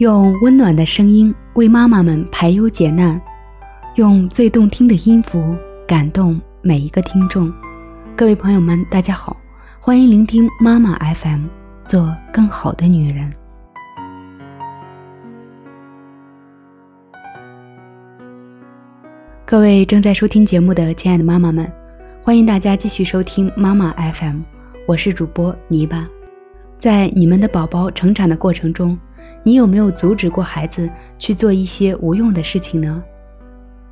用温暖的声音为妈妈们排忧解难，用最动听的音符感动每一个听众。各位朋友们，大家好，欢迎聆听妈妈 FM，做更好的女人。各位正在收听节目的亲爱的妈妈们，欢迎大家继续收听妈妈 FM，我是主播泥巴。在你们的宝宝成长的过程中，你有没有阻止过孩子去做一些无用的事情呢？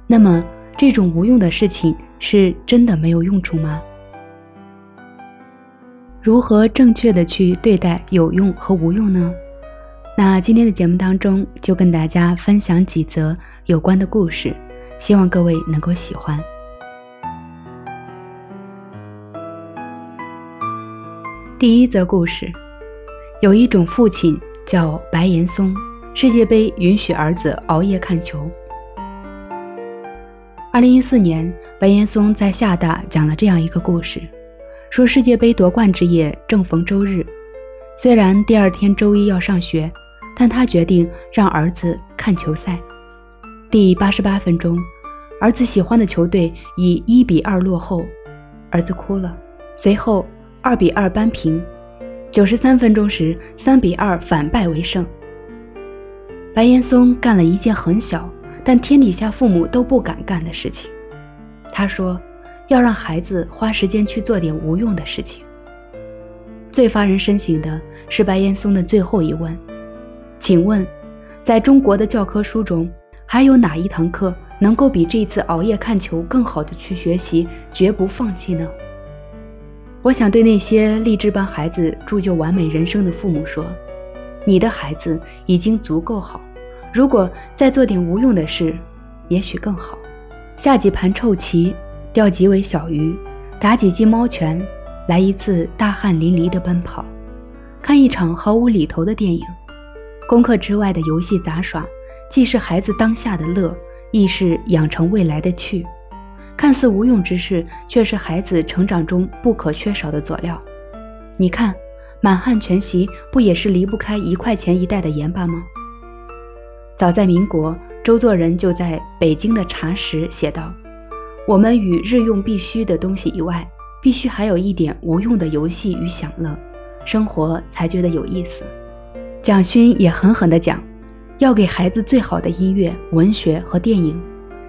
那么，这种无用的事情是真的没有用处吗？如何正确的去对待有用和无用呢？那今天的节目当中就跟大家分享几则有关的故事，希望各位能够喜欢。第一则故事。有一种父亲叫白岩松，世界杯允许儿子熬夜看球。二零一四年，白岩松在厦大讲了这样一个故事，说世界杯夺冠之夜正逢周日，虽然第二天周一要上学，但他决定让儿子看球赛。第八十八分钟，儿子喜欢的球队以一比二落后，儿子哭了，随后二比二扳平。九十三分钟时，三比二反败为胜。白岩松干了一件很小，但天底下父母都不敢干的事情。他说：“要让孩子花时间去做点无用的事情。”最发人深省的是白岩松的最后一问：“请问，在中国的教科书中，还有哪一堂课能够比这次熬夜看球更好的去学习，绝不放弃呢？”我想对那些立志帮孩子铸就完美人生的父母说：“你的孩子已经足够好，如果再做点无用的事，也许更好。下几盘臭棋，钓几尾小鱼，打几记猫拳，来一次大汗淋漓的奔跑，看一场毫无厘头的电影，功课之外的游戏杂耍，既是孩子当下的乐，亦是养成未来的趣。”看似无用之事，却是孩子成长中不可缺少的佐料。你看，满汉全席不也是离不开一块钱一袋的盐巴吗？早在民国，周作人就在北京的茶食写道：“我们与日用必须的东西以外，必须还有一点无用的游戏与享乐，生活才觉得有意思。”蒋勋也狠狠地讲：“要给孩子最好的音乐、文学和电影，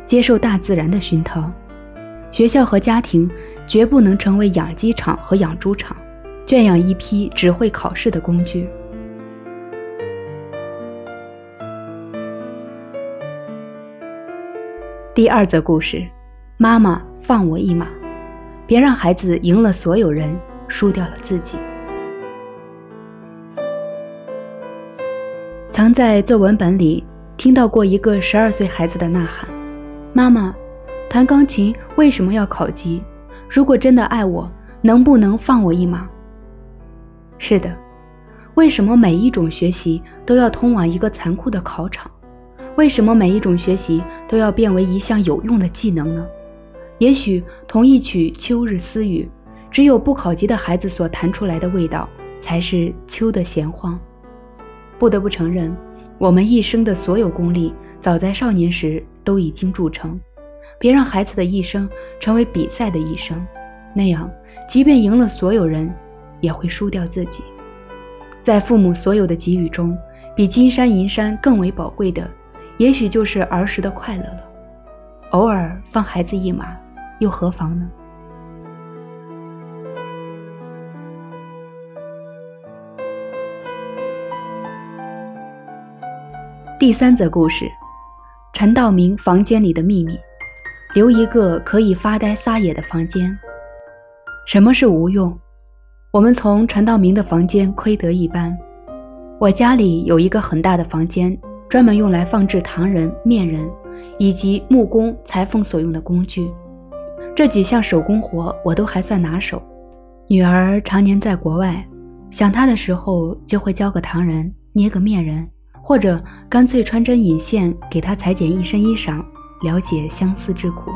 接受大自然的熏陶。”学校和家庭绝不能成为养鸡场和养猪场，圈养一批只会考试的工具。第二则故事：妈妈放我一马，别让孩子赢了所有人，输掉了自己。曾在作文本里听到过一个十二岁孩子的呐喊：“妈妈。”弹钢琴为什么要考级？如果真的爱我，能不能放我一马？是的，为什么每一种学习都要通往一个残酷的考场？为什么每一种学习都要变为一项有用的技能呢？也许同一曲《秋日私语》，只有不考级的孩子所弹出来的味道，才是秋的闲晃。不得不承认，我们一生的所有功力，早在少年时都已经铸成。别让孩子的一生成为比赛的一生，那样，即便赢了所有人，也会输掉自己。在父母所有的给予中，比金山银山更为宝贵的，也许就是儿时的快乐了。偶尔放孩子一马，又何妨呢？第三则故事：陈道明房间里的秘密。留一个可以发呆撒野的房间。什么是无用？我们从陈道明的房间窥得一斑。我家里有一个很大的房间，专门用来放置糖人、面人以及木工、裁缝所用的工具。这几项手工活我都还算拿手。女儿常年在国外，想她的时候就会教个糖人、捏个面人，或者干脆穿针引线给她裁剪一身衣裳。了解相思之苦，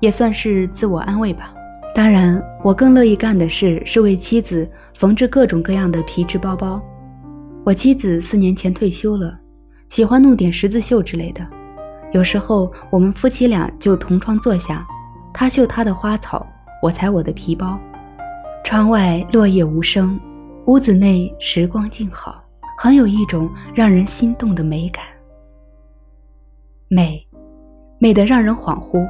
也算是自我安慰吧。当然，我更乐意干的事是为妻子缝制各种各样的皮质包包。我妻子四年前退休了，喜欢弄点十字绣之类的。有时候我们夫妻俩就同窗坐下，他绣他的花草，我裁我的皮包。窗外落叶无声，屋子内时光静好，很有一种让人心动的美感。美，美得让人恍惚。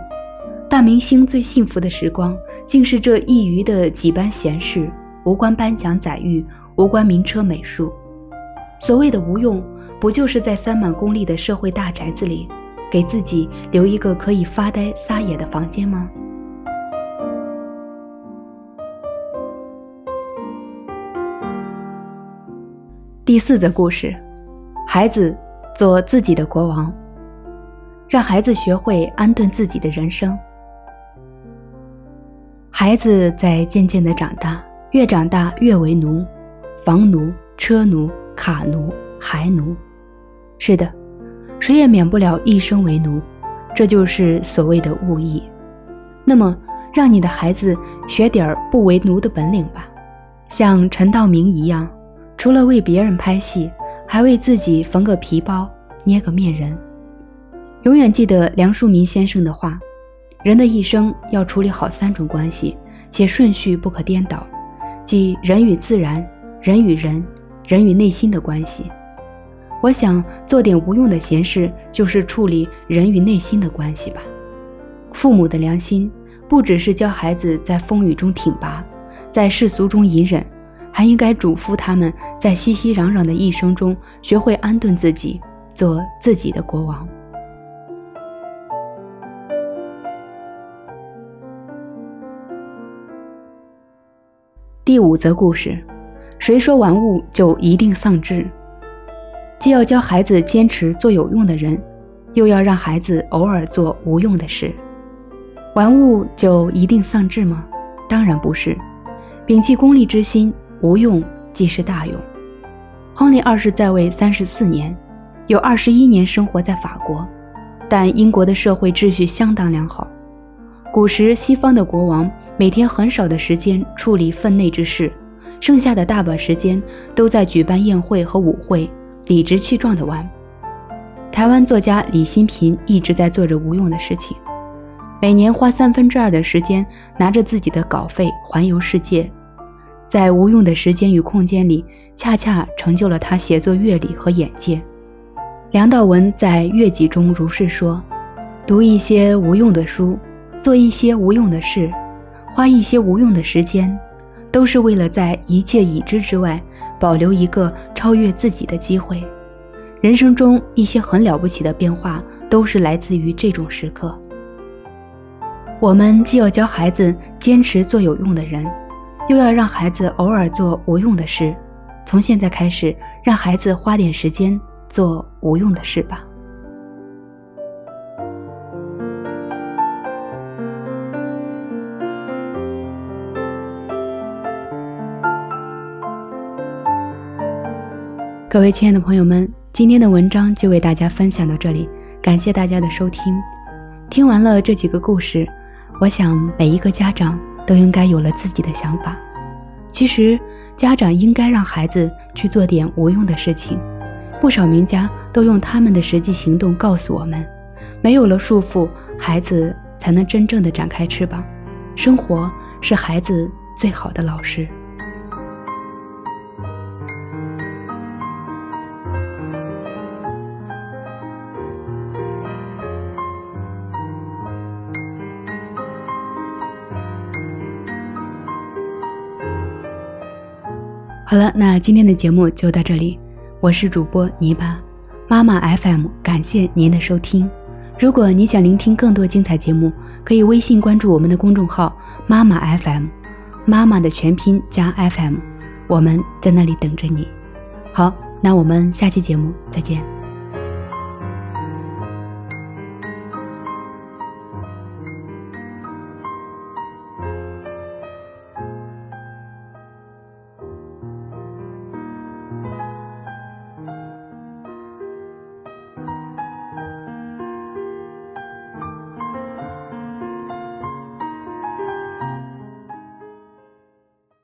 大明星最幸福的时光，竟是这一隅的几般闲事，无关颁奖载誉，无关名车美术。所谓的无用，不就是在三满功利的社会大宅子里？给自己留一个可以发呆撒野的房间吗？第四则故事：孩子做自己的国王，让孩子学会安顿自己的人生。孩子在渐渐的长大，越长大越为奴，房奴、车奴、卡奴、孩奴。是的。谁也免不了一生为奴，这就是所谓的物役。那么，让你的孩子学点儿不为奴的本领吧，像陈道明一样，除了为别人拍戏，还为自己缝个皮包、捏个面人。永远记得梁漱溟先生的话：人的一生要处理好三种关系，且顺序不可颠倒，即人与自然、人与人、人与内心的关系。我想做点无用的闲事，就是处理人与内心的关系吧。父母的良心不只是教孩子在风雨中挺拔，在世俗中隐忍，还应该嘱咐他们在熙熙攘攘的一生中学会安顿自己，做自己的国王。第五则故事：谁说玩物就一定丧志？既要教孩子坚持做有用的人，又要让孩子偶尔做无用的事，玩物就一定丧志吗？当然不是。摒弃功利之心，无用即是大用。亨利二世在位三十四年，有二十一年生活在法国，但英国的社会秩序相当良好。古时西方的国王每天很少的时间处理分内之事，剩下的大把时间都在举办宴会和舞会。理直气壮地玩。台湾作家李新平一直在做着无用的事情，每年花三分之二的时间拿着自己的稿费环游世界，在无用的时间与空间里，恰恰成就了他写作阅历和眼界。梁道文在《月记》中如是说：“读一些无用的书，做一些无用的事，花一些无用的时间，都是为了在一切已知之外。”保留一个超越自己的机会。人生中一些很了不起的变化，都是来自于这种时刻。我们既要教孩子坚持做有用的人，又要让孩子偶尔做无用的事。从现在开始，让孩子花点时间做无用的事吧。各位亲爱的朋友们，今天的文章就为大家分享到这里，感谢大家的收听。听完了这几个故事，我想每一个家长都应该有了自己的想法。其实，家长应该让孩子去做点无用的事情。不少名家都用他们的实际行动告诉我们：没有了束缚，孩子才能真正的展开翅膀。生活是孩子最好的老师。好了，那今天的节目就到这里，我是主播泥巴妈妈 FM，感谢您的收听。如果你想聆听更多精彩节目，可以微信关注我们的公众号妈妈 FM，妈妈的全拼加 FM，我们在那里等着你。好，那我们下期节目再见。